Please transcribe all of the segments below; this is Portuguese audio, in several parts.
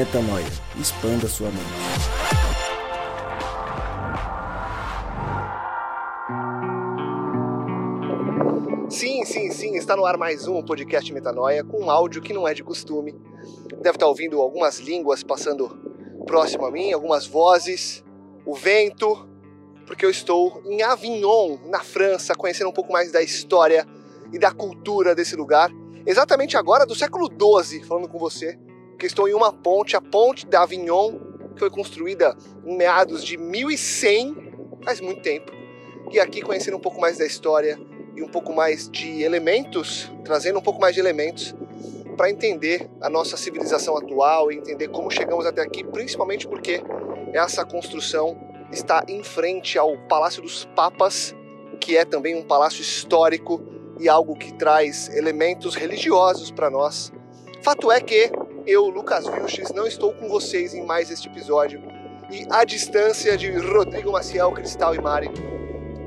Metanoia. Expanda sua mente. Sim, sim, sim, está no ar mais um podcast Metanoia com um áudio que não é de costume. Deve estar ouvindo algumas línguas passando próximo a mim, algumas vozes, o vento, porque eu estou em Avignon, na França, conhecendo um pouco mais da história e da cultura desse lugar. Exatamente agora, do século XII, falando com você, que estou em uma ponte, a ponte da Avignon, que foi construída em meados de 1100, faz muito tempo. E aqui conhecendo um pouco mais da história e um pouco mais de elementos, trazendo um pouco mais de elementos para entender a nossa civilização atual e entender como chegamos até aqui, principalmente porque essa construção está em frente ao Palácio dos Papas, que é também um palácio histórico e algo que traz elementos religiosos para nós. Fato é que eu, Lucas Vilches, não estou com vocês em mais este episódio e à distância de Rodrigo Maciel, Cristal e Mari,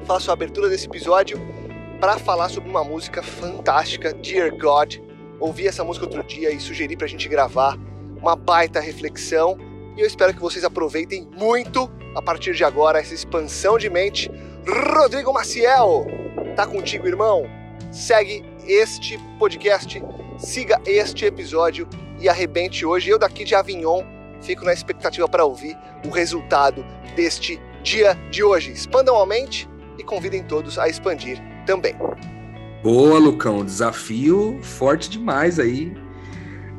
faço a abertura desse episódio para falar sobre uma música fantástica, Dear God. Ouvi essa música outro dia e sugeri para a gente gravar uma baita reflexão e eu espero que vocês aproveitem muito a partir de agora essa expansão de mente. Rodrigo Maciel, tá contigo, irmão? Segue este podcast, siga este episódio e arrebente hoje. Eu daqui de Avignon fico na expectativa para ouvir o resultado deste dia de hoje. Expandam a mente e convidem todos a expandir também. Boa, Lucão. Desafio forte demais aí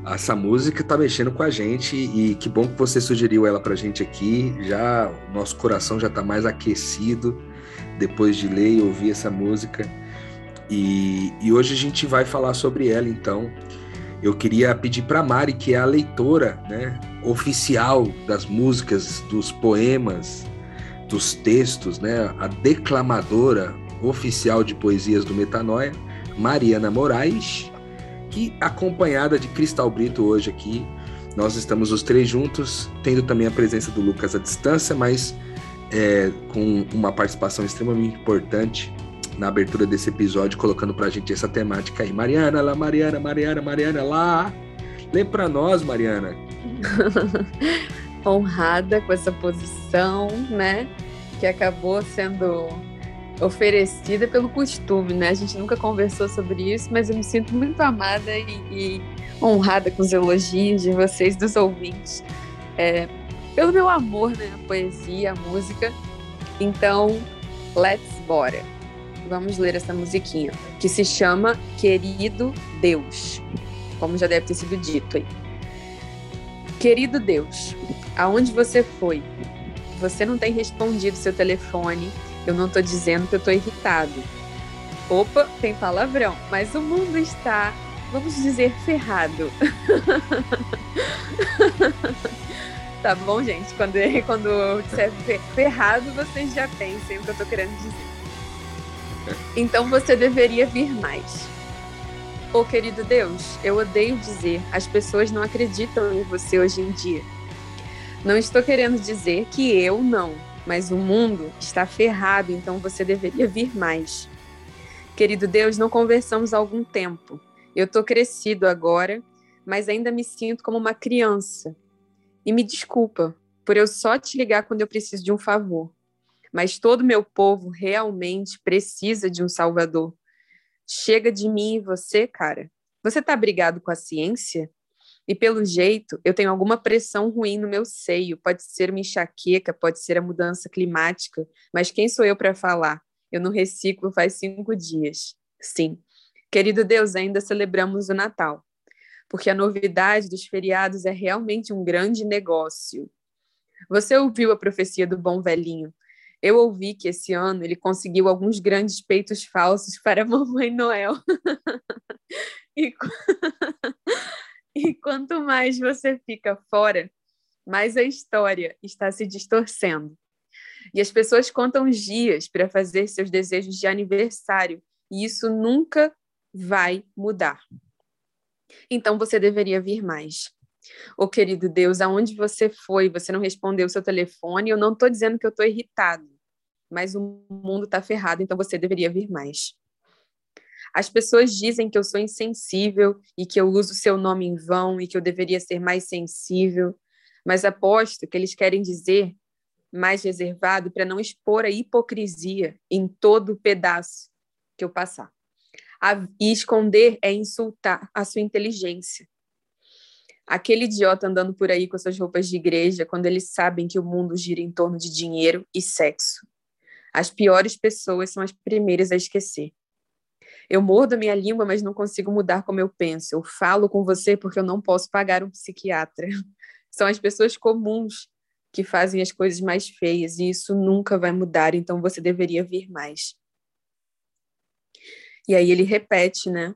essa música tá mexendo com a gente e que bom que você sugeriu ela pra gente aqui. Já nosso coração já tá mais aquecido depois de ler e ouvir essa música. E, e hoje a gente vai falar sobre ela, então. Eu queria pedir para Mari, que é a leitora né, oficial das músicas, dos poemas, dos textos, né, a declamadora oficial de poesias do Metanoia, Mariana Moraes, que acompanhada de Cristal Brito hoje aqui. Nós estamos os três juntos, tendo também a presença do Lucas à distância, mas é, com uma participação extremamente importante na abertura desse episódio, colocando pra gente essa temática aí. Mariana, lá, Mariana, Mariana, Mariana, lá. Lê pra nós, Mariana. Honrada com essa posição, né? Que acabou sendo oferecida pelo costume, né? A gente nunca conversou sobre isso, mas eu me sinto muito amada e, e honrada com os elogios de vocês, dos ouvintes, é, pelo meu amor, né? A poesia, a música. Então, let's bora. Vamos ler essa musiquinha, que se chama Querido Deus, como já deve ter sido dito aí. Querido Deus, aonde você foi? Você não tem respondido seu telefone, eu não estou dizendo que eu estou irritado. Opa, tem palavrão, mas o mundo está, vamos dizer, ferrado. tá bom, gente? Quando, quando eu disser ferrado, vocês já pensem o que eu estou querendo dizer. Então você deveria vir mais. Ô oh, querido Deus, eu odeio dizer, as pessoas não acreditam em você hoje em dia. Não estou querendo dizer que eu não, mas o mundo está ferrado, então você deveria vir mais. Querido Deus, não conversamos há algum tempo. Eu estou crescido agora, mas ainda me sinto como uma criança. E me desculpa por eu só te ligar quando eu preciso de um favor. Mas todo meu povo realmente precisa de um salvador. Chega de mim e você, cara. Você tá brigado com a ciência? E pelo jeito, eu tenho alguma pressão ruim no meu seio. Pode ser uma enxaqueca, pode ser a mudança climática, mas quem sou eu para falar? Eu não reciclo faz cinco dias. Sim. Querido Deus, ainda celebramos o Natal, porque a novidade dos feriados é realmente um grande negócio. Você ouviu a profecia do bom velhinho? Eu ouvi que esse ano ele conseguiu alguns grandes peitos falsos para a Mamãe Noel. e E quanto mais você fica fora, mais a história está se distorcendo. E as pessoas contam dias para fazer seus desejos de aniversário, e isso nunca vai mudar. Então você deveria vir mais. Ô oh, querido Deus, aonde você foi? Você não respondeu o seu telefone. Eu não estou dizendo que eu estou irritado, mas o mundo está ferrado, então você deveria vir mais. As pessoas dizem que eu sou insensível e que eu uso seu nome em vão e que eu deveria ser mais sensível, mas aposto que eles querem dizer mais reservado para não expor a hipocrisia em todo pedaço que eu passar. A, e esconder é insultar a sua inteligência. Aquele idiota andando por aí com suas roupas de igreja, quando eles sabem que o mundo gira em torno de dinheiro e sexo. As piores pessoas são as primeiras a esquecer. Eu mordo a minha língua, mas não consigo mudar como eu penso. Eu falo com você porque eu não posso pagar um psiquiatra. São as pessoas comuns que fazem as coisas mais feias e isso nunca vai mudar, então você deveria vir mais. E aí ele repete, né?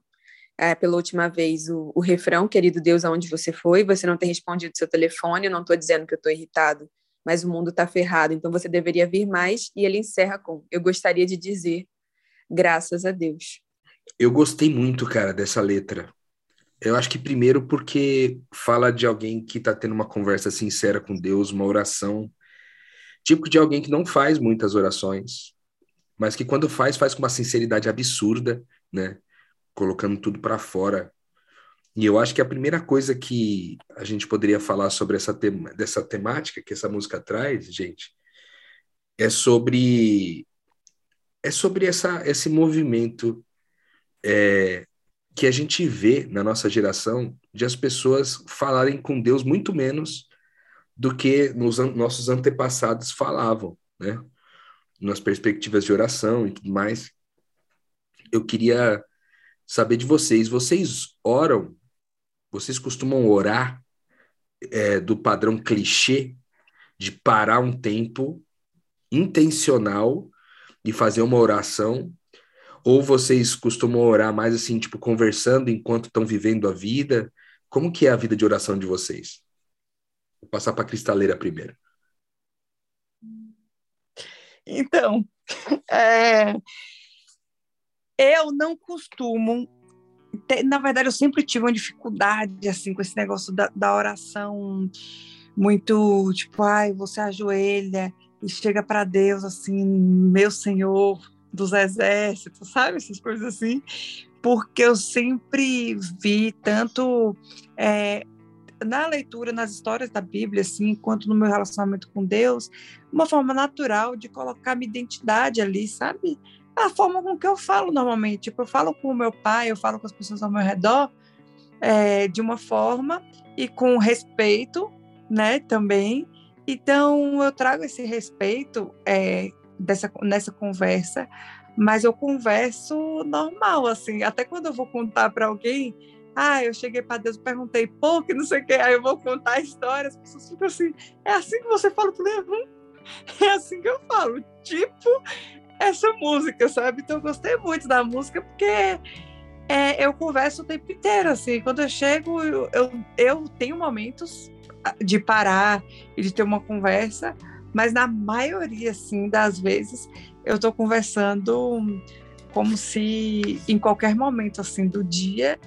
É, pela última vez o, o, refrão, querido Deus, aonde você foi? Você não tem respondido seu telefone, eu não estou dizendo que eu estou irritado, mas o mundo está ferrado, então você deveria vir mais. E ele encerra com: Eu gostaria de dizer, graças a Deus. Eu gostei muito, cara, dessa letra. Eu acho que primeiro porque fala de alguém que está tendo uma conversa sincera com Deus, uma oração, tipo de alguém que não faz muitas orações, mas que quando faz, faz com uma sinceridade absurda, né? Colocando tudo para fora. E eu acho que a primeira coisa que a gente poderia falar sobre essa tema, dessa temática que essa música traz, gente, é sobre é sobre essa, esse movimento é, que a gente vê na nossa geração de as pessoas falarem com Deus muito menos do que nos an nossos antepassados falavam, né? Nas perspectivas de oração e tudo mais. Eu queria saber de vocês, vocês oram? Vocês costumam orar é, do padrão clichê de parar um tempo intencional e fazer uma oração ou vocês costumam orar mais assim, tipo, conversando enquanto estão vivendo a vida? Como que é a vida de oração de vocês? Vou passar para a cristaleira primeiro. Então, é, eu não costumo. Ter, na verdade, eu sempre tive uma dificuldade assim com esse negócio da, da oração muito tipo, ai, você ajoelha e chega para Deus assim, meu Senhor, dos exércitos, sabe? Essas coisas assim. Porque eu sempre vi tanto é, na leitura, nas histórias da Bíblia, assim, quanto no meu relacionamento com Deus, uma forma natural de colocar minha identidade ali, sabe? A forma com que eu falo normalmente. Tipo, eu falo com o meu pai, eu falo com as pessoas ao meu redor é, de uma forma e com respeito, né, também. Então, eu trago esse respeito é, dessa, nessa conversa, mas eu converso normal, assim, até quando eu vou contar para alguém, ah, eu cheguei para Deus, perguntei, que não sei o que, aí eu vou contar a história, as pessoas ficam assim, é assim que você fala, é ruim, é assim que eu falo, tipo essa música, sabe? Então eu gostei muito da música porque é, eu converso o tempo inteiro, assim, quando eu chego, eu, eu, eu tenho momentos de parar e de ter uma conversa, mas na maioria, assim, das vezes, eu estou conversando como se em qualquer momento, assim, do dia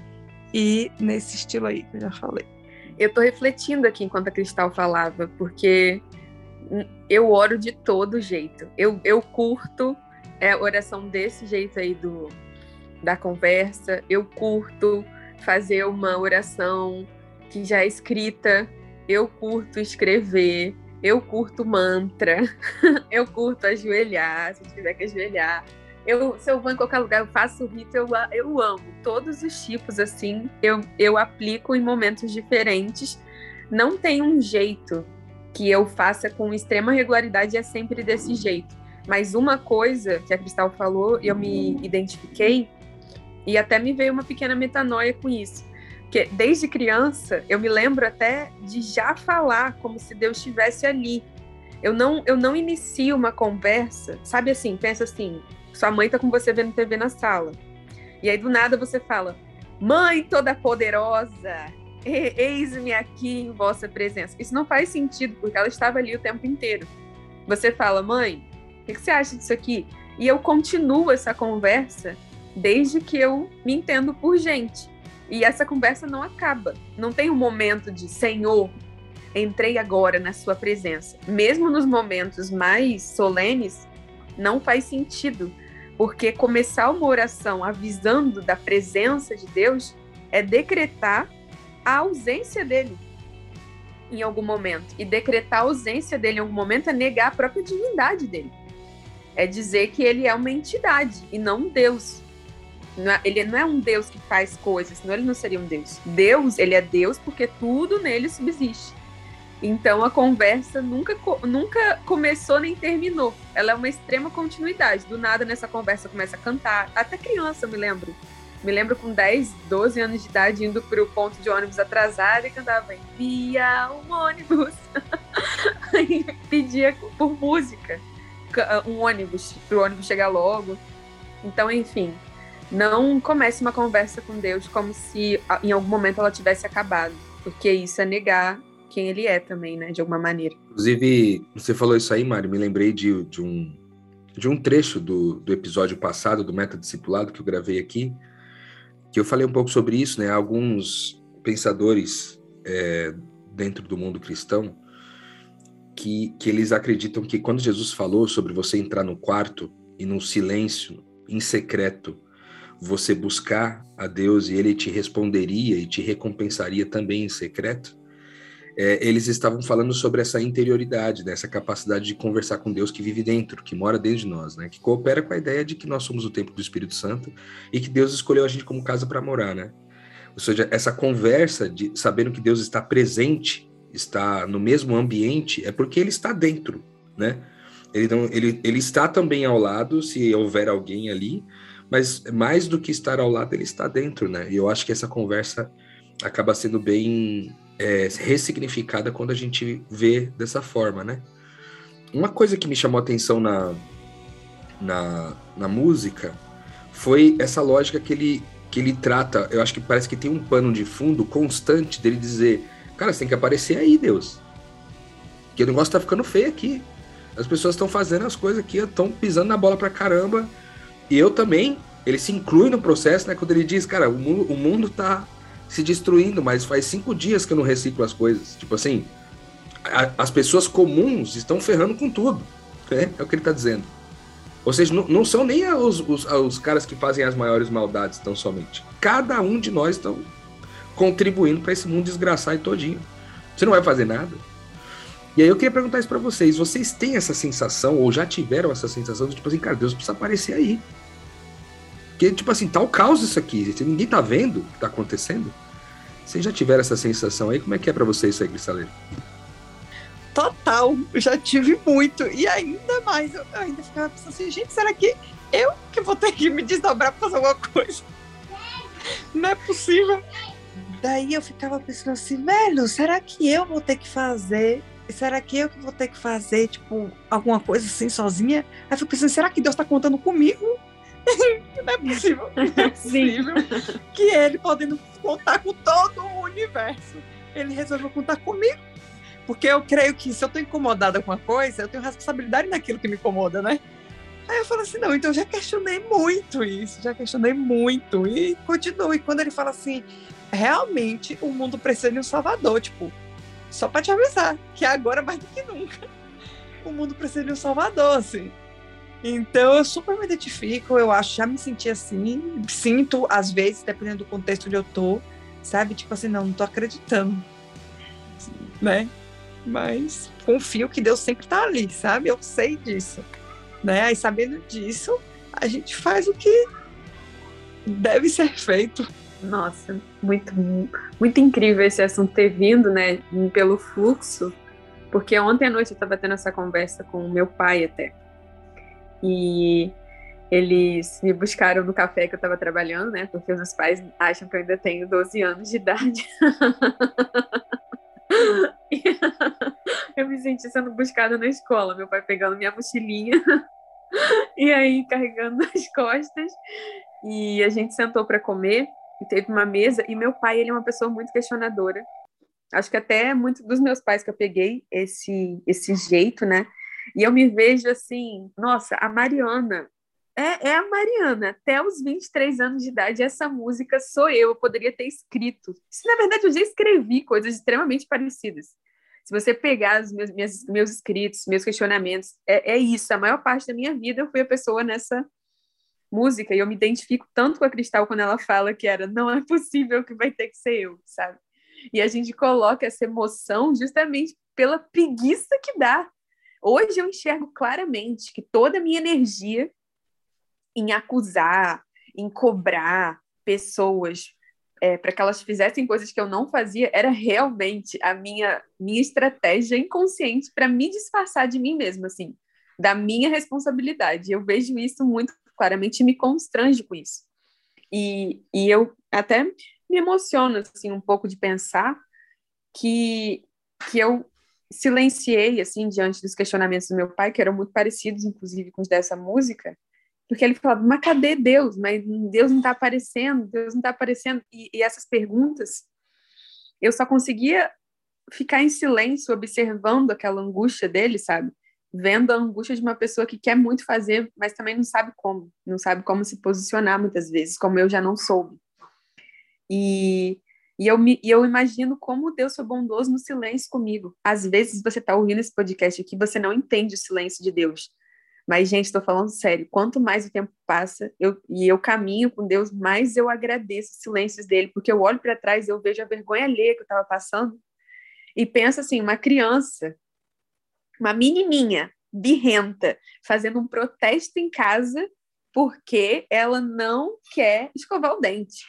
e nesse estilo aí que eu já falei. Eu estou refletindo aqui enquanto a Cristal falava, porque eu oro de todo jeito. Eu, eu curto é, oração desse jeito aí do, da conversa. Eu curto fazer uma oração que já é escrita. Eu curto escrever. Eu curto mantra, eu curto ajoelhar, se tiver que ajoelhar. Eu, se eu vou em qualquer lugar, eu faço rito, eu, eu amo. Todos os tipos, assim, eu, eu aplico em momentos diferentes. Não tem um jeito que eu faça com extrema regularidade, é sempre desse jeito. Mas uma coisa que a Cristal falou, eu me identifiquei, e até me veio uma pequena metanoia com isso porque desde criança eu me lembro até de já falar como se Deus estivesse ali. Eu não, eu não inicio uma conversa, sabe assim, pensa assim, sua mãe tá com você vendo TV na sala. E aí do nada você fala: "Mãe toda poderosa, eis-me aqui em vossa presença". Isso não faz sentido, porque ela estava ali o tempo inteiro. Você fala: "Mãe, o que, que você acha disso aqui?" E eu continuo essa conversa desde que eu me entendo por gente. E essa conversa não acaba. Não tem um momento de Senhor, entrei agora na sua presença. Mesmo nos momentos mais solenes, não faz sentido, porque começar uma oração avisando da presença de Deus é decretar a ausência dele. em algum momento. E decretar a ausência dele em algum momento é negar a própria divindade dele. É dizer que ele é uma entidade e não um Deus. Não é, ele não é um Deus que faz coisas, senão ele não seria um Deus. Deus, ele é Deus porque tudo nele subsiste. Então a conversa nunca, nunca começou nem terminou. Ela é uma extrema continuidade. Do nada nessa conversa começa a cantar. Até criança, eu me lembro. Me lembro com 10, 12 anos de idade indo para o ponto de ônibus atrasado e cantava envia um ônibus. e pedia por música um ônibus, o ônibus chegar logo. Então, enfim, não comece uma conversa com Deus como se em algum momento ela tivesse acabado, porque isso é negar quem ele é também, né, de alguma maneira. Inclusive, você falou isso aí, Mari, me lembrei de, de um de um trecho do, do episódio passado do Meta Discipulado que eu gravei aqui, que eu falei um pouco sobre isso, né? Alguns pensadores é, dentro do mundo cristão que, que eles acreditam que quando Jesus falou sobre você entrar no quarto e no silêncio, em secreto, você buscar a Deus e ele te responderia e te recompensaria também em secreto, é, eles estavam falando sobre essa interioridade, dessa né? capacidade de conversar com Deus que vive dentro, que mora dentro de nós, né? Que coopera com a ideia de que nós somos o templo do Espírito Santo e que Deus escolheu a gente como casa para morar, né? Ou seja, essa conversa de sabendo que Deus está presente, está no mesmo ambiente, é porque Ele está dentro, né? Ele, não, ele, ele está também ao lado, se houver alguém ali, mas mais do que estar ao lado, ele está dentro, né? E eu acho que essa conversa acaba sendo bem é, ressignificada quando a gente vê dessa forma, né? Uma coisa que me chamou a atenção na, na, na música foi essa lógica que ele, que ele trata. Eu acho que parece que tem um pano de fundo constante dele dizer: Cara, você tem que aparecer aí, Deus. Que o negócio tá ficando feio aqui. As pessoas estão fazendo as coisas aqui, estão pisando na bola pra caramba. E eu também. Ele se inclui no processo, né? Quando ele diz, cara, o mundo, o mundo tá se destruindo, mas faz cinco dias que eu não reciclo as coisas. Tipo assim, a, as pessoas comuns estão ferrando com tudo. Né? É o que ele está dizendo. Ou seja, não, não são nem os, os, os, caras que fazem as maiores maldades tão somente. Cada um de nós estão contribuindo para esse mundo desgraçado todinho. Você não vai fazer nada. E aí eu queria perguntar isso para vocês. Vocês têm essa sensação, ou já tiveram essa sensação de tipo assim, cara, Deus precisa aparecer aí. Porque, tipo assim, tá o caos isso aqui. Ninguém tá vendo o que tá acontecendo. Vocês já tiveram essa sensação aí? Como é que é para vocês isso aí, Cristaleiro? Total, já tive muito. E ainda mais, eu ainda ficava pensando assim, gente, será que eu que vou ter que me desdobrar pra fazer alguma coisa? Não é possível. Daí eu ficava pensando assim, velho, será que eu vou ter que fazer? Será que eu que vou ter que fazer, tipo, alguma coisa assim sozinha? Aí eu fico pensando, será que Deus tá contando comigo? não é possível, não é possível que ele, podendo contar com todo o universo, ele resolveu contar comigo. Porque eu creio que se eu estou incomodada com uma coisa, eu tenho responsabilidade naquilo que me incomoda, né? Aí eu falo assim, não, então eu já questionei muito isso, já questionei muito. E continuo. E quando ele fala assim, realmente o mundo precisa de um salvador, tipo, só para te avisar, que agora mais do que nunca, o mundo precisa de um salvador, assim. Então eu super me identifico, eu acho, já me senti assim, sinto às vezes, dependendo do contexto onde eu tô, sabe? Tipo assim, não, não tô acreditando, né? Mas confio que Deus sempre tá ali, sabe? Eu sei disso, né? Aí sabendo disso, a gente faz o que deve ser feito. Nossa, muito, muito incrível esse assunto ter vindo, né? Pelo fluxo, porque ontem à noite eu estava tendo essa conversa com meu pai até e eles me buscaram no café que eu estava trabalhando, né? Porque os meus pais acham que eu ainda tenho 12 anos de idade. eu me senti sendo buscada na escola, meu pai pegando minha mochilinha e aí carregando nas costas. E a gente sentou para comer e teve uma mesa. E meu pai, ele é uma pessoa muito questionadora. Acho que até muito dos meus pais que eu peguei esse esse jeito, né? E eu me vejo assim, nossa, a Mariana. É, é a Mariana, até os 23 anos de idade, essa música sou eu, eu poderia ter escrito. Se na verdade eu já escrevi coisas extremamente parecidas. Se você pegar os meus, minhas, meus escritos, meus questionamentos, é, é isso. A maior parte da minha vida eu fui a pessoa nessa música e eu me identifico tanto com a Cristal quando ela fala que era não é possível que vai ter que ser eu, sabe? E a gente coloca essa emoção justamente pela preguiça que dá. Hoje eu enxergo claramente que toda a minha energia em acusar, em cobrar pessoas é, para que elas fizessem coisas que eu não fazia era realmente a minha minha estratégia inconsciente para me disfarçar de mim mesma, assim, da minha responsabilidade. Eu vejo isso muito claramente me constrange com isso. E, e eu até me emociono assim um pouco de pensar que que eu silenciei assim diante dos questionamentos do meu pai, que eram muito parecidos inclusive com os dessa música, porque ele falava, mas cadê Deus? Mas Deus não está aparecendo, Deus não está aparecendo. E, e, essas perguntas, eu só conseguia ficar em silêncio, observando aquela angústia dele, sabe? Vendo a angústia de uma pessoa que quer muito fazer, mas também não sabe como, não sabe como se posicionar muitas vezes, como eu já não soube. E, e, eu, me, eu imagino como Deus foi bondoso no silêncio comigo. Às vezes você está ouvindo esse podcast aqui, você não entende o silêncio de Deus mas, gente, estou falando sério. Quanto mais o tempo passa eu, e eu caminho com Deus, mais eu agradeço os silêncios dele, porque eu olho para trás eu vejo a vergonha alheia que eu estava passando e penso assim: uma criança, uma menininha birrenta, fazendo um protesto em casa porque ela não quer escovar o dente.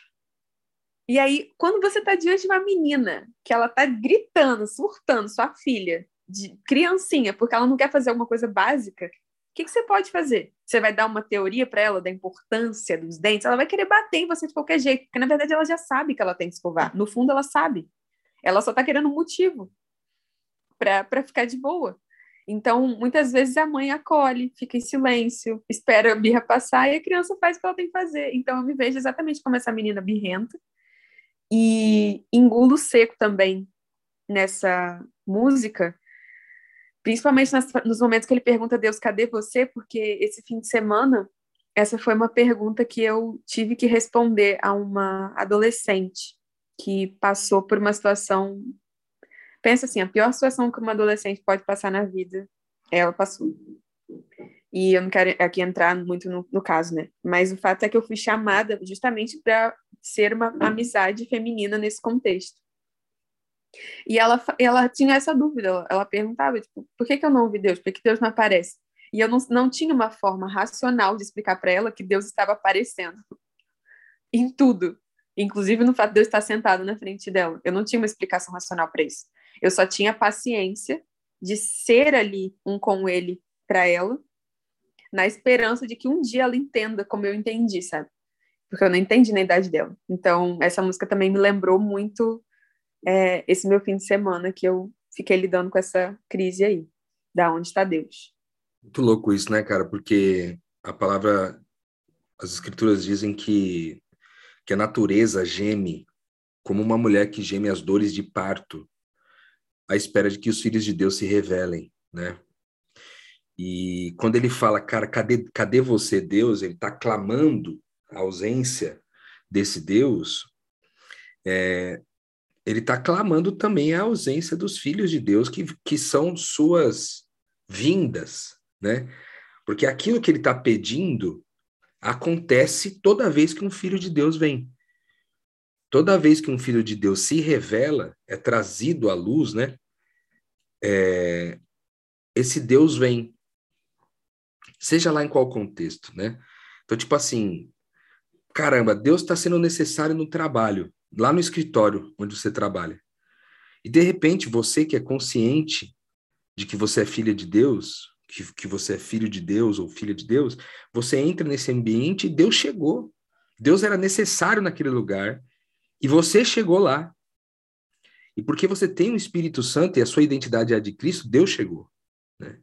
E aí, quando você está diante de uma menina que ela está gritando, surtando, sua filha, de criancinha, porque ela não quer fazer alguma coisa básica, o que, que você pode fazer? Você vai dar uma teoria para ela da importância dos dentes? Ela vai querer bater em você de qualquer jeito, porque na verdade ela já sabe que ela tem que escovar. No fundo, ela sabe. Ela só está querendo um motivo para ficar de boa. Então, muitas vezes a mãe acolhe, fica em silêncio, espera a birra passar e a criança faz o que ela tem que fazer. Então, eu me vejo exatamente como essa menina birrenta. E engulo seco também nessa música, Principalmente nas, nos momentos que ele pergunta a Deus, cadê você? Porque esse fim de semana, essa foi uma pergunta que eu tive que responder a uma adolescente que passou por uma situação. Pensa assim, a pior situação que uma adolescente pode passar na vida, ela passou. E eu não quero aqui entrar muito no, no caso, né? Mas o fato é que eu fui chamada justamente para ser uma amizade feminina nesse contexto. E ela, ela tinha essa dúvida, ela perguntava, tipo, por que, que eu não ouvi Deus? Por que Deus não aparece? E eu não, não tinha uma forma racional de explicar para ela que Deus estava aparecendo em tudo, inclusive no fato de Deus estar sentado na frente dela. Eu não tinha uma explicação racional para isso. Eu só tinha paciência de ser ali um com ele para ela, na esperança de que um dia ela entenda como eu entendi, sabe? Porque eu não entendi na idade dela. Então, essa música também me lembrou muito é, esse meu fim de semana que eu fiquei lidando com essa crise aí, da onde está Deus. Muito louco isso, né, cara? Porque a palavra, as escrituras dizem que, que a natureza geme como uma mulher que geme as dores de parto, à espera de que os filhos de Deus se revelem, né? E quando ele fala, cara, cadê, cadê você, Deus? Ele está clamando a ausência desse Deus. É, ele está clamando também a ausência dos filhos de Deus, que, que são suas vindas, né? Porque aquilo que ele está pedindo acontece toda vez que um filho de Deus vem. Toda vez que um filho de Deus se revela, é trazido à luz, né? É, esse Deus vem. Seja lá em qual contexto, né? Então, tipo assim, caramba, Deus está sendo necessário no trabalho lá no escritório onde você trabalha. E de repente, você que é consciente de que você é filha de Deus, que, que você é filho de Deus ou filha de Deus, você entra nesse ambiente e Deus chegou. Deus era necessário naquele lugar e você chegou lá. E porque você tem o Espírito Santo e a sua identidade é a de Cristo, Deus chegou. Né?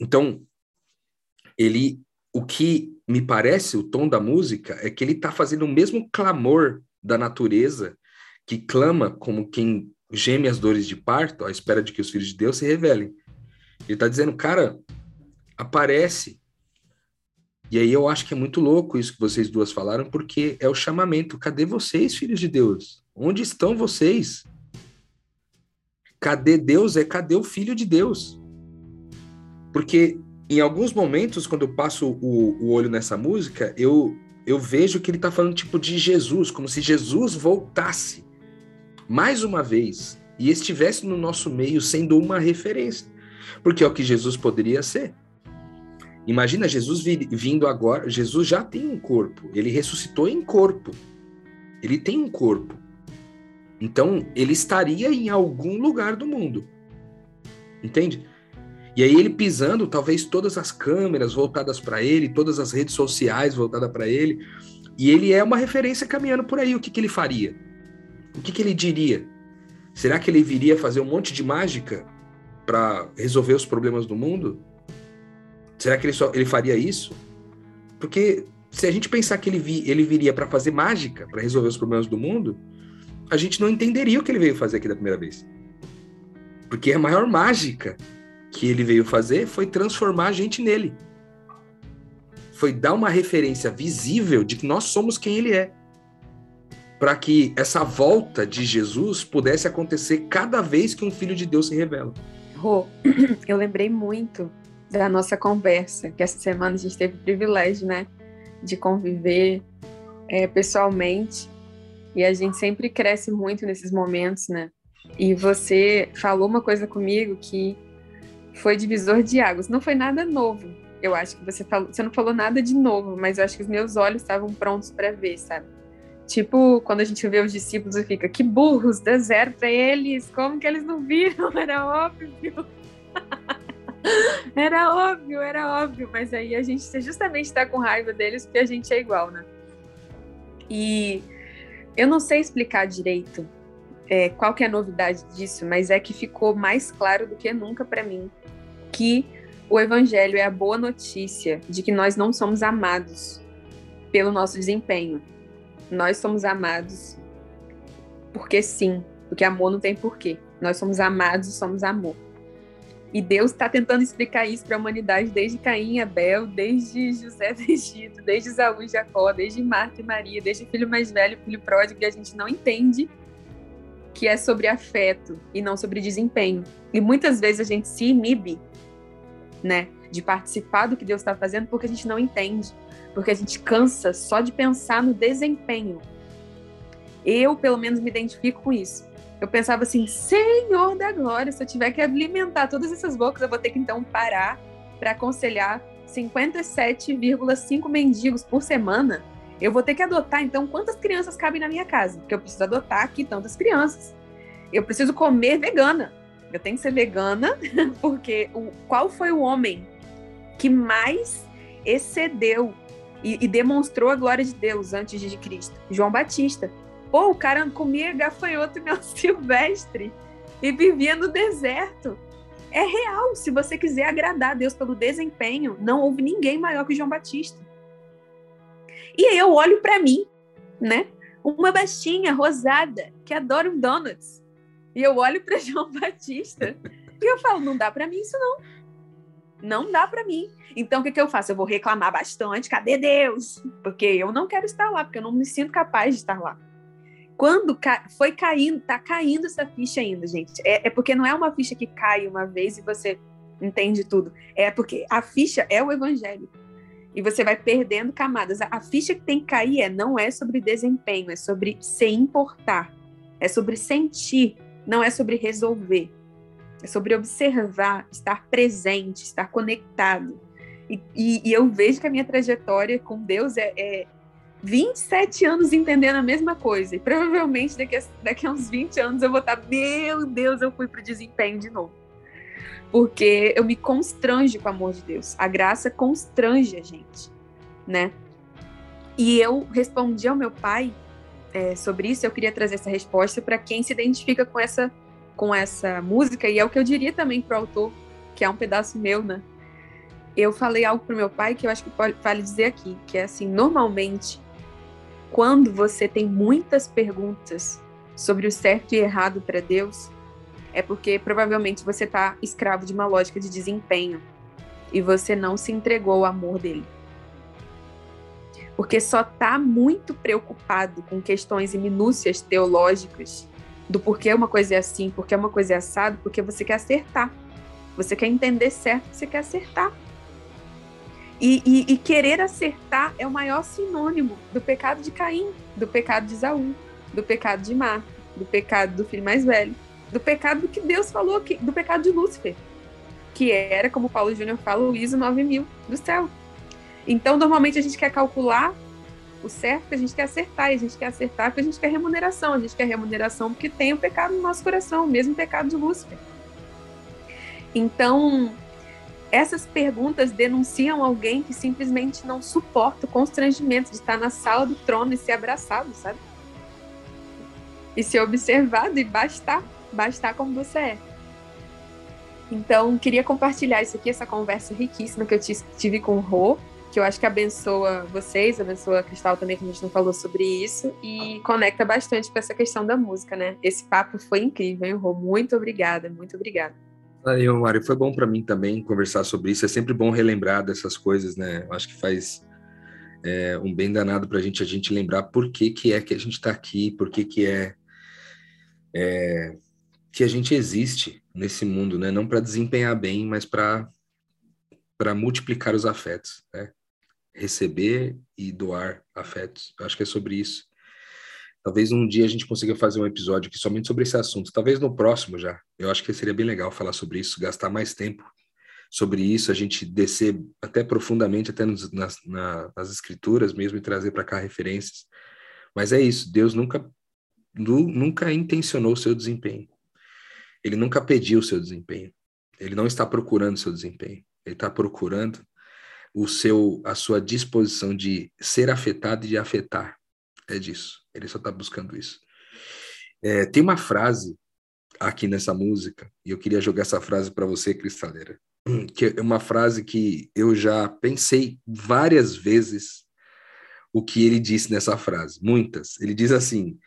Então, ele, o que me parece, o tom da música, é que ele está fazendo o mesmo clamor da natureza que clama como quem geme as dores de parto à espera de que os filhos de Deus se revelem. Ele está dizendo, cara, aparece. E aí eu acho que é muito louco isso que vocês duas falaram, porque é o chamamento. Cadê vocês, filhos de Deus? Onde estão vocês? Cadê Deus? É cadê o filho de Deus? Porque em alguns momentos, quando eu passo o, o olho nessa música, eu eu vejo que ele está falando tipo de Jesus, como se Jesus voltasse mais uma vez e estivesse no nosso meio sendo uma referência, porque é o que Jesus poderia ser. Imagina Jesus vindo agora, Jesus já tem um corpo, ele ressuscitou em corpo. Ele tem um corpo. Então, ele estaria em algum lugar do mundo. Entende? E aí ele pisando, talvez todas as câmeras voltadas para ele, todas as redes sociais voltadas para ele, e ele é uma referência caminhando por aí. O que, que ele faria? O que, que ele diria? Será que ele viria fazer um monte de mágica para resolver os problemas do mundo? Será que ele, só, ele faria isso? Porque se a gente pensar que ele, vi, ele viria para fazer mágica, para resolver os problemas do mundo, a gente não entenderia o que ele veio fazer aqui da primeira vez. Porque a maior mágica que ele veio fazer foi transformar a gente nele. Foi dar uma referência visível de que nós somos quem ele é. Para que essa volta de Jesus pudesse acontecer cada vez que um filho de Deus se revela. Rô, eu lembrei muito da nossa conversa, que essa semana a gente teve o privilégio, né, de conviver é, pessoalmente, e a gente sempre cresce muito nesses momentos, né? E você falou uma coisa comigo que foi divisor de águas. Não foi nada novo. Eu acho que você falou, você não falou nada de novo, mas eu acho que os meus olhos estavam prontos para ver, sabe? Tipo, quando a gente vê os discípulos e fica, que burros, deserto para eles, como que eles não viram? Era óbvio. era óbvio, era óbvio, mas aí a gente justamente está com raiva deles porque a gente é igual, né? E eu não sei explicar direito é, qual que é a novidade disso, mas é que ficou mais claro do que nunca para mim que o evangelho é a boa notícia de que nós não somos amados pelo nosso desempenho. Nós somos amados porque sim, porque amor não tem porquê. Nós somos amados e somos amor. E Deus está tentando explicar isso para a humanidade desde Caim e Abel, desde José do Egito, desde Saúl e Jacó, desde Marta e Maria, desde o filho mais velho, o filho pródigo, e a gente não entende que é sobre afeto e não sobre desempenho. E muitas vezes a gente se inibe, né, de participar do que Deus está fazendo porque a gente não entende, porque a gente cansa só de pensar no desempenho. Eu, pelo menos, me identifico com isso eu pensava assim, Senhor da glória, se eu tiver que alimentar todas essas bocas, eu vou ter que então parar para aconselhar 57,5 mendigos por semana. Eu vou ter que adotar, então, quantas crianças cabem na minha casa? Porque eu preciso adotar aqui tantas crianças. Eu preciso comer vegana. Eu tenho que ser vegana, porque o, qual foi o homem que mais excedeu e, e demonstrou a glória de Deus antes de Cristo? João Batista. Pô, o cara comia gafanhoto mel silvestre e vivia no deserto. É real. Se você quiser agradar a Deus pelo desempenho, não houve ninguém maior que João Batista. E eu olho para mim, né? Uma baixinha rosada que adora um donuts. E eu olho para João Batista e eu falo, não dá para mim isso não. Não dá para mim. Então o que, que eu faço? Eu vou reclamar bastante. Cadê Deus? Porque eu não quero estar lá, porque eu não me sinto capaz de estar lá quando ca... foi caindo, tá caindo essa ficha ainda, gente. É, é, porque não é uma ficha que cai uma vez e você entende tudo. É porque a ficha é o evangelho. E você vai perdendo camadas. A, ficha que tem que cair é não é sobre desempenho, é sobre se importar. É sobre sentir, não é sobre resolver. É sobre observar, estar presente, estar conectado. E, e, e eu vejo que a minha trajetória com Deus é, é 27 anos entendendo a mesma coisa. E provavelmente daqui a, daqui a uns 20 anos eu vou estar, meu Deus, eu fui para o desempenho de novo. Porque eu me constranjo com o amor de Deus. A graça constrange a gente, né? E eu respondi ao meu pai é, sobre isso. Eu queria trazer essa resposta para quem se identifica com essa, com essa música. E é o que eu diria também para o autor, que é um pedaço meu, né? Eu falei algo para meu pai que eu acho que vale dizer aqui, que é assim, normalmente quando você tem muitas perguntas sobre o certo e errado para Deus, é porque provavelmente você está escravo de uma lógica de desempenho e você não se entregou ao amor dele. Porque só está muito preocupado com questões e minúcias teológicas do porquê uma coisa é assim, porquê uma coisa é assado, porque você quer acertar. Você quer entender certo, você quer acertar. E, e, e, querer acertar é o maior sinônimo do pecado de Caim, do pecado de Isaú, do pecado de Mar, do pecado do filho mais velho, do pecado que Deus falou, que, do pecado de Lúcifer, que era, como Paulo Júnior fala, o ISO 9000 do céu. Então, normalmente a gente quer calcular o certo, a gente quer acertar, e a gente quer acertar porque a gente quer remuneração, a gente quer remuneração porque tem o pecado no nosso coração, o mesmo pecado de Lúcifer. Então, essas perguntas denunciam alguém que simplesmente não suporta o constrangimento de estar na sala do trono e ser abraçado, sabe? E ser observado e bastar, bastar como você é. Então, queria compartilhar isso aqui, essa conversa riquíssima que eu tive com o Rô, que eu acho que abençoa vocês, abençoa a Cristal também, que a gente não falou sobre isso, e conecta bastante com essa questão da música, né? Esse papo foi incrível, hein, Rô? Muito obrigada, muito obrigada. Aí, Mário, foi bom para mim também conversar sobre isso. É sempre bom relembrar dessas coisas, né? Eu acho que faz é, um bem danado para a gente a gente lembrar por que, que é que a gente está aqui, por que, que é, é, que a gente existe nesse mundo, né? Não para desempenhar bem, mas para para multiplicar os afetos, né? Receber e doar afetos. Eu acho que é sobre isso. Talvez um dia a gente consiga fazer um episódio aqui somente sobre esse assunto. Talvez no próximo já. Eu acho que seria bem legal falar sobre isso, gastar mais tempo sobre isso, a gente descer até profundamente, até nos, nas, na, nas escrituras mesmo, e trazer para cá referências. Mas é isso, Deus nunca, nunca intencionou o seu desempenho. Ele nunca pediu o seu desempenho. Ele não está procurando o seu desempenho. Ele está procurando o seu, a sua disposição de ser afetado e de afetar. É disso. Ele só está buscando isso. É, tem uma frase aqui nessa música, e eu queria jogar essa frase para você, Cristaleira, que é uma frase que eu já pensei várias vezes o que ele disse nessa frase, muitas. Ele diz assim: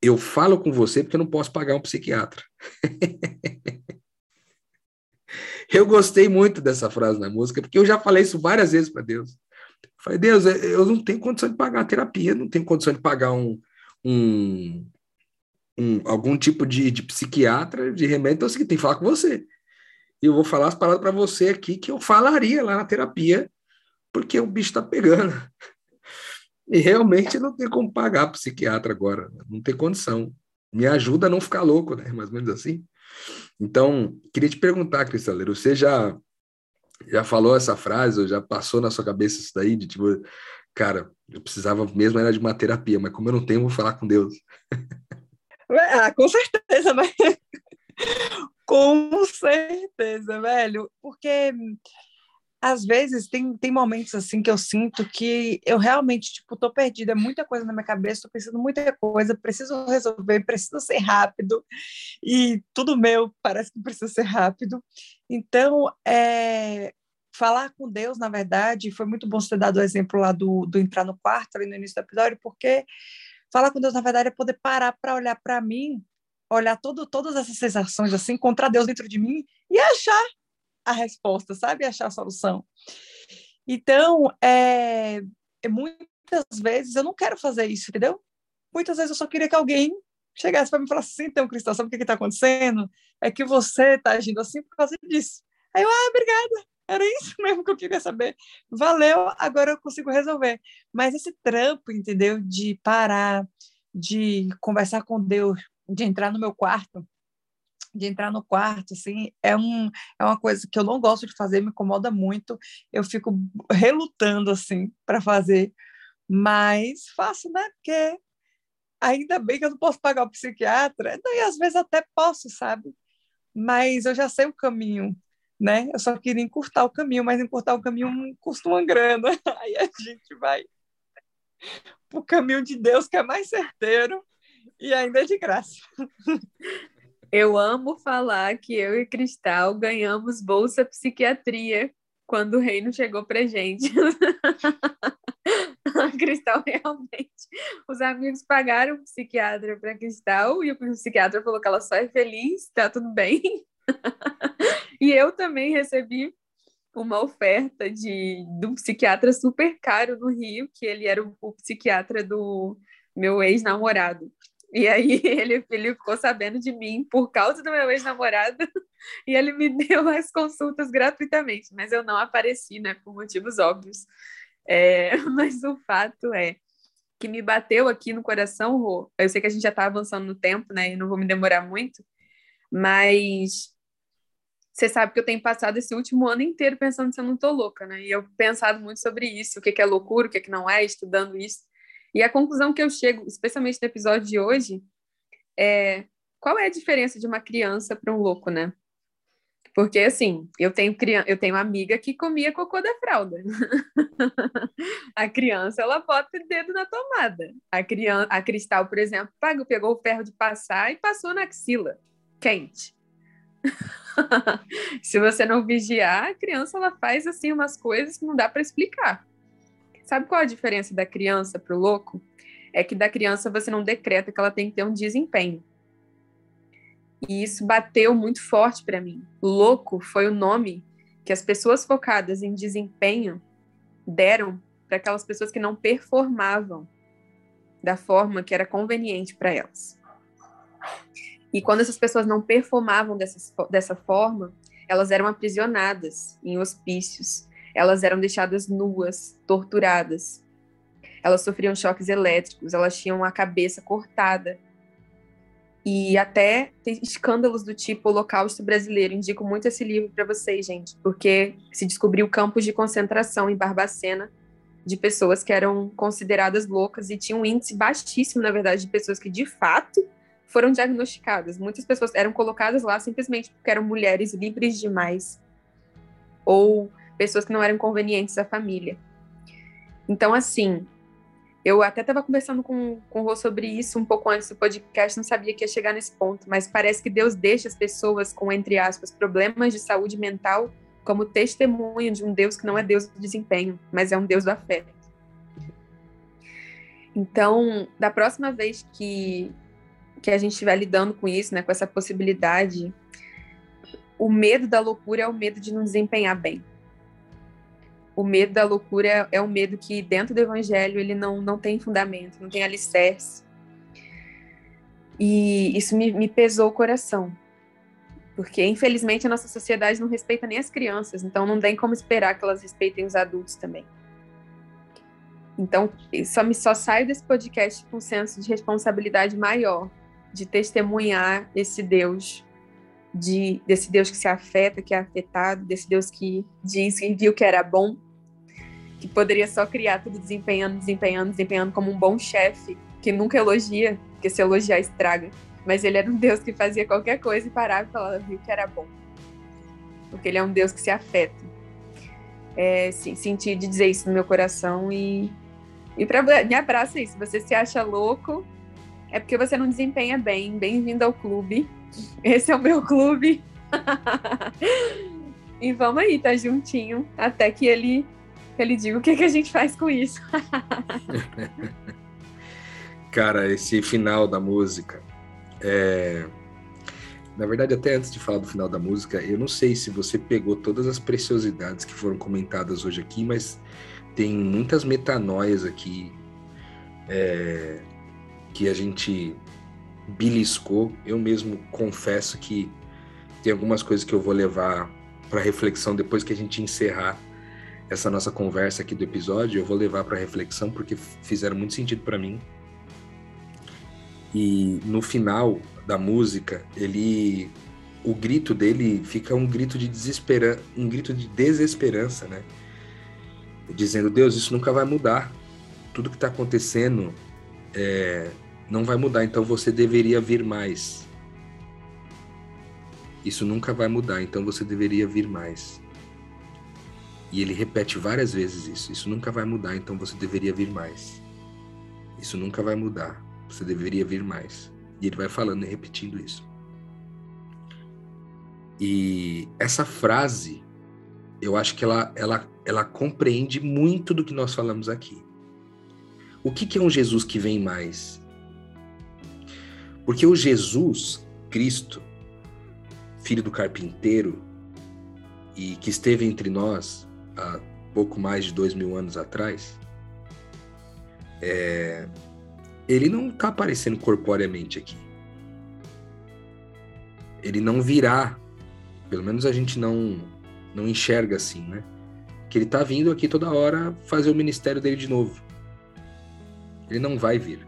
Eu falo com você porque eu não posso pagar um psiquiatra. eu gostei muito dessa frase na música, porque eu já falei isso várias vezes para Deus. Falei, Deus, eu não tenho condição de pagar a terapia, não tenho condição de pagar um, um, um algum tipo de, de, psiquiatra, de remédio, então é o seguinte, tem que falar com você. E eu vou falar as palavras para você aqui que eu falaria lá na terapia, porque o bicho está pegando. E realmente não tem como pagar psiquiatra agora, não tem condição. Me ajuda a não ficar louco, né? Mais ou menos assim. Então, queria te perguntar, Cristaleiro, você já já falou essa frase, ou já passou na sua cabeça isso daí, de tipo, cara, eu precisava mesmo era de uma terapia, mas como eu não tenho, vou falar com Deus. Ah, com certeza, mas... com certeza, velho, porque às vezes tem, tem momentos assim que eu sinto que eu realmente, tipo, tô perdida, é muita coisa na minha cabeça, tô pensando muita coisa, preciso resolver, preciso ser rápido, e tudo meu parece que precisa ser rápido. Então, é, falar com Deus, na verdade, foi muito bom você ter dado o exemplo lá do, do entrar no quarto, ali no início do episódio, porque falar com Deus, na verdade, é poder parar para olhar para mim, olhar todo, todas essas sensações, assim, encontrar Deus dentro de mim e achar a resposta, sabe? Achar a solução. Então, é, é, muitas vezes eu não quero fazer isso, entendeu? Muitas vezes eu só queria que alguém chegasse para me falar assim, então, Cristão, sabe o que está acontecendo? É que você está agindo assim por causa disso. Aí eu, ah, obrigada, era isso mesmo que eu queria saber. Valeu, agora eu consigo resolver. Mas esse trampo, entendeu? De parar, de conversar com Deus, de entrar no meu quarto de entrar no quarto, assim, é, um, é uma coisa que eu não gosto de fazer, me incomoda muito, eu fico relutando, assim, para fazer, mas faço, né, porque ainda bem que eu não posso pagar o psiquiatra, e às vezes até posso, sabe, mas eu já sei o caminho, né, eu só queria encurtar o caminho, mas encurtar o caminho custa uma grana, aí a gente vai o caminho de Deus, que é mais certeiro, e ainda é de graça. Eu amo falar que eu e Cristal ganhamos bolsa psiquiatria quando o reino chegou pra gente. a Cristal realmente. Os amigos pagaram o psiquiatra para Cristal e o psiquiatra falou que ela só é feliz, tá tudo bem. e eu também recebi uma oferta de, de um psiquiatra super caro no Rio, que ele era o, o psiquiatra do meu ex-namorado. E aí ele, ele ficou sabendo de mim por causa do meu ex-namorado e ele me deu as consultas gratuitamente, mas eu não apareci, né, por motivos óbvios. É, mas o fato é que me bateu aqui no coração, Rô. Eu sei que a gente já está avançando no tempo, né? E não vou me demorar muito, mas você sabe que eu tenho passado esse último ano inteiro pensando se eu não tô louca, né? E eu pensado muito sobre isso, o que é loucura, o que, que não é, estudando isso. E a conclusão que eu chego, especialmente no episódio de hoje, é qual é a diferença de uma criança para um louco, né? Porque, assim, eu tenho, eu tenho amiga que comia cocô da fralda. a criança, ela bota o dedo na tomada. A, criança, a Cristal, por exemplo, pegou o ferro de passar e passou na axila, quente. Se você não vigiar, a criança ela faz assim umas coisas que não dá para explicar. Sabe qual a diferença da criança para o louco? É que da criança você não decreta que ela tem que ter um desempenho. E isso bateu muito forte para mim. Louco foi o nome que as pessoas focadas em desempenho deram para aquelas pessoas que não performavam da forma que era conveniente para elas. E quando essas pessoas não performavam dessa, dessa forma, elas eram aprisionadas em hospícios, elas eram deixadas nuas, torturadas, elas sofriam choques elétricos, elas tinham a cabeça cortada, e até escândalos do tipo Holocausto Brasileiro. Indico muito esse livro para vocês, gente, porque se descobriu campos de concentração em Barbacena de pessoas que eram consideradas loucas e tinha um índice baixíssimo, na verdade, de pessoas que de fato foram diagnosticadas. Muitas pessoas eram colocadas lá simplesmente porque eram mulheres livres demais ou pessoas que não eram convenientes à família. Então, assim, eu até estava conversando com, com o Rô sobre isso um pouco antes do podcast, não sabia que ia chegar nesse ponto, mas parece que Deus deixa as pessoas com, entre aspas, problemas de saúde mental como testemunho de um Deus que não é Deus do desempenho, mas é um Deus do afeto. Então, da próxima vez que, que a gente estiver lidando com isso, né, com essa possibilidade, o medo da loucura é o medo de não desempenhar bem o medo da loucura é, um medo que dentro do evangelho ele não, não tem fundamento, não tem alicerce. E isso me, me pesou o coração, porque infelizmente a nossa sociedade não respeita nem as crianças, então não tem como esperar que elas respeitem os adultos também. Então, só me só saio desse podcast com um senso de responsabilidade maior, de testemunhar esse Deus, de desse Deus que se afeta, que é afetado, desse Deus que diz que viu que era bom que poderia só criar tudo desempenhando, desempenhando, desempenhando como um bom chefe, que nunca elogia, porque se elogiar estraga. Mas ele era um Deus que fazia qualquer coisa e parava e falava, viu que era bom. Porque ele é um Deus que se afeta. É, sim, senti de dizer isso no meu coração e, e pra, me abraça isso. Você se acha louco, é porque você não desempenha bem. Bem-vindo ao clube. Esse é o meu clube. e vamos aí, tá juntinho, até que ele ele diga o que, que a gente faz com isso. Cara, esse final da música. É... Na verdade, até antes de falar do final da música, eu não sei se você pegou todas as preciosidades que foram comentadas hoje aqui, mas tem muitas metanoias aqui é... que a gente beliscou. Eu mesmo confesso que tem algumas coisas que eu vou levar para reflexão depois que a gente encerrar essa nossa conversa aqui do episódio, eu vou levar para reflexão porque fizeram muito sentido para mim. E no final da música, ele o grito dele fica um grito de desesperança, um grito de desesperança, né? Dizendo, Deus, isso nunca vai mudar. Tudo que está acontecendo é, não vai mudar, então você deveria vir mais. Isso nunca vai mudar, então você deveria vir mais. E ele repete várias vezes isso. Isso nunca vai mudar, então você deveria vir mais. Isso nunca vai mudar. Você deveria vir mais. E ele vai falando e repetindo isso. E essa frase, eu acho que ela, ela, ela compreende muito do que nós falamos aqui. O que, que é um Jesus que vem mais? Porque o Jesus, Cristo, filho do carpinteiro, e que esteve entre nós, há pouco mais de dois mil anos atrás, é, ele não está aparecendo corporeamente aqui. Ele não virá, pelo menos a gente não não enxerga assim, né? Que ele está vindo aqui toda hora fazer o ministério dele de novo. Ele não vai vir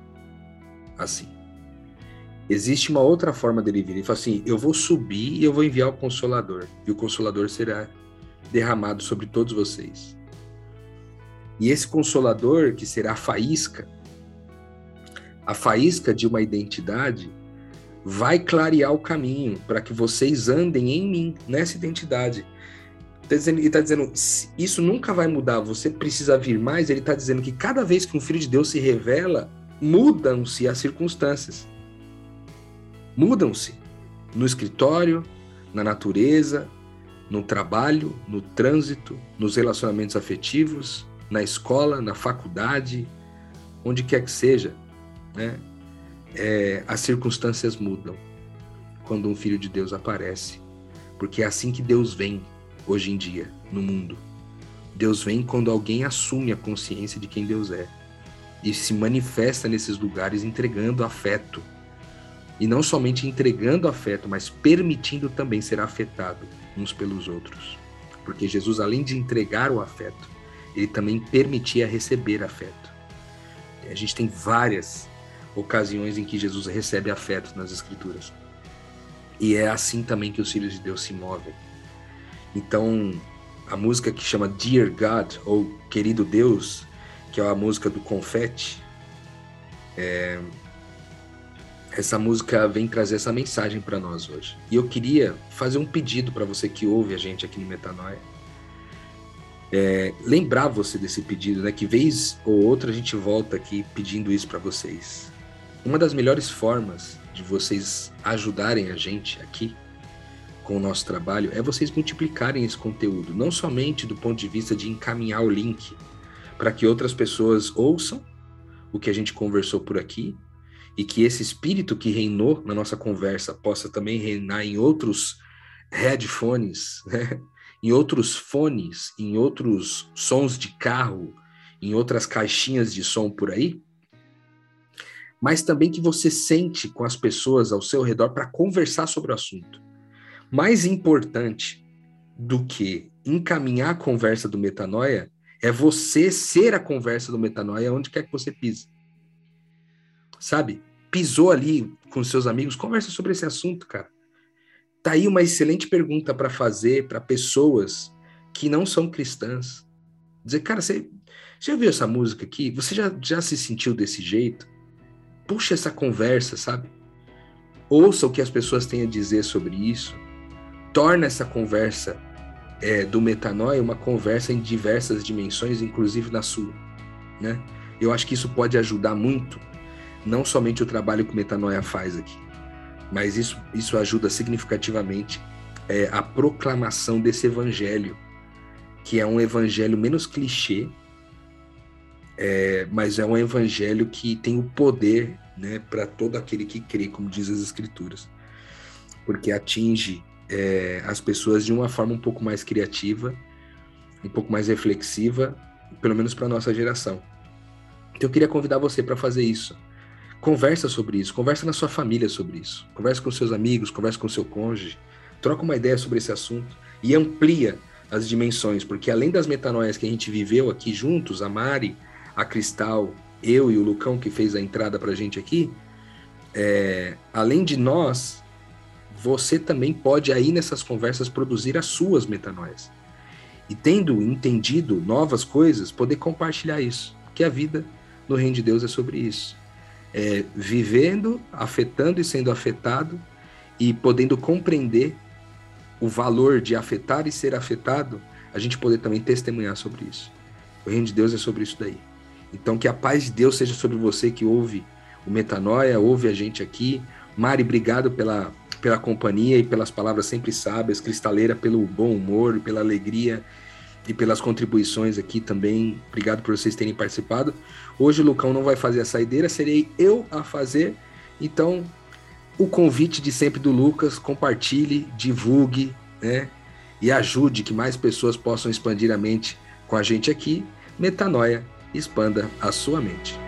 assim. Existe uma outra forma dele vir. Ele fala assim: eu vou subir e eu vou enviar o Consolador, e o Consolador será derramado sobre todos vocês. E esse Consolador, que será a faísca, a faísca de uma identidade, vai clarear o caminho para que vocês andem em mim, nessa identidade. Tá ele está dizendo, isso nunca vai mudar, você precisa vir mais. Ele está dizendo que cada vez que um filho de Deus se revela, mudam-se as circunstâncias. Mudam-se no escritório, na natureza, no trabalho, no trânsito, nos relacionamentos afetivos, na escola, na faculdade, onde quer que seja, né? É, as circunstâncias mudam quando um filho de Deus aparece, porque é assim que Deus vem hoje em dia no mundo. Deus vem quando alguém assume a consciência de quem Deus é e se manifesta nesses lugares entregando afeto. E não somente entregando afeto, mas permitindo também ser afetado uns pelos outros. Porque Jesus, além de entregar o afeto, ele também permitia receber afeto. A gente tem várias ocasiões em que Jesus recebe afeto nas Escrituras. E é assim também que os filhos de Deus se movem. Então, a música que chama Dear God, ou Querido Deus, que é a música do confete, é... essa música vem trazer essa mensagem para nós hoje. E eu queria fazer um pedido para você que ouve a gente aqui no Metanoia. É, lembrar você desse pedido, né? Que vez ou outra a gente volta aqui pedindo isso para vocês. Uma das melhores formas de vocês ajudarem a gente aqui com o nosso trabalho é vocês multiplicarem esse conteúdo, não somente do ponto de vista de encaminhar o link para que outras pessoas ouçam o que a gente conversou por aqui e que esse espírito que reinou na nossa conversa possa também reinar em outros headphones, né? em outros fones, em outros sons de carro, em outras caixinhas de som por aí, mas também que você sente com as pessoas ao seu redor para conversar sobre o assunto mais importante do que encaminhar a conversa do metanoia é você ser a conversa do metanoia onde quer que você pise. Sabe? Pisou ali com seus amigos, conversa sobre esse assunto, cara. Tá aí uma excelente pergunta para fazer para pessoas que não são cristãs. Dizer, cara, você já viu essa música aqui? Você já, já se sentiu desse jeito? Puxa essa conversa, sabe? Ouça o que as pessoas têm a dizer sobre isso torna essa conversa é, do metanoia uma conversa em diversas dimensões, inclusive na sua, né? Eu acho que isso pode ajudar muito, não somente o trabalho que o metanoia faz aqui, mas isso, isso ajuda significativamente é, a proclamação desse evangelho, que é um evangelho menos clichê, é, mas é um evangelho que tem o poder né, para todo aquele que crê, como diz as Escrituras, porque atinge é, as pessoas de uma forma um pouco mais criativa, um pouco mais reflexiva, pelo menos para nossa geração. Então eu queria convidar você para fazer isso. Conversa sobre isso, conversa na sua família sobre isso, conversa com seus amigos, conversa com seu cônjuge, troca uma ideia sobre esse assunto e amplia as dimensões, porque além das metanoias que a gente viveu aqui juntos, a Mari, a Cristal, eu e o Lucão que fez a entrada para a gente aqui, é, além de nós, você também pode aí nessas conversas produzir as suas metanoias. E tendo entendido novas coisas, poder compartilhar isso. Que a vida no reino de Deus é sobre isso. É vivendo, afetando e sendo afetado e podendo compreender o valor de afetar e ser afetado, a gente poder também testemunhar sobre isso. O reino de Deus é sobre isso daí. Então que a paz de Deus seja sobre você que ouve o Metanoia, ouve a gente aqui. Mari, obrigado pela pela companhia e pelas palavras sempre sábias, Cristaleira pelo bom humor, pela alegria e pelas contribuições aqui também. Obrigado por vocês terem participado. Hoje o Lucão não vai fazer a saideira, serei eu a fazer. Então, o convite de sempre do Lucas, compartilhe, divulgue, né? E ajude que mais pessoas possam expandir a mente com a gente aqui. Metanoia, expanda a sua mente.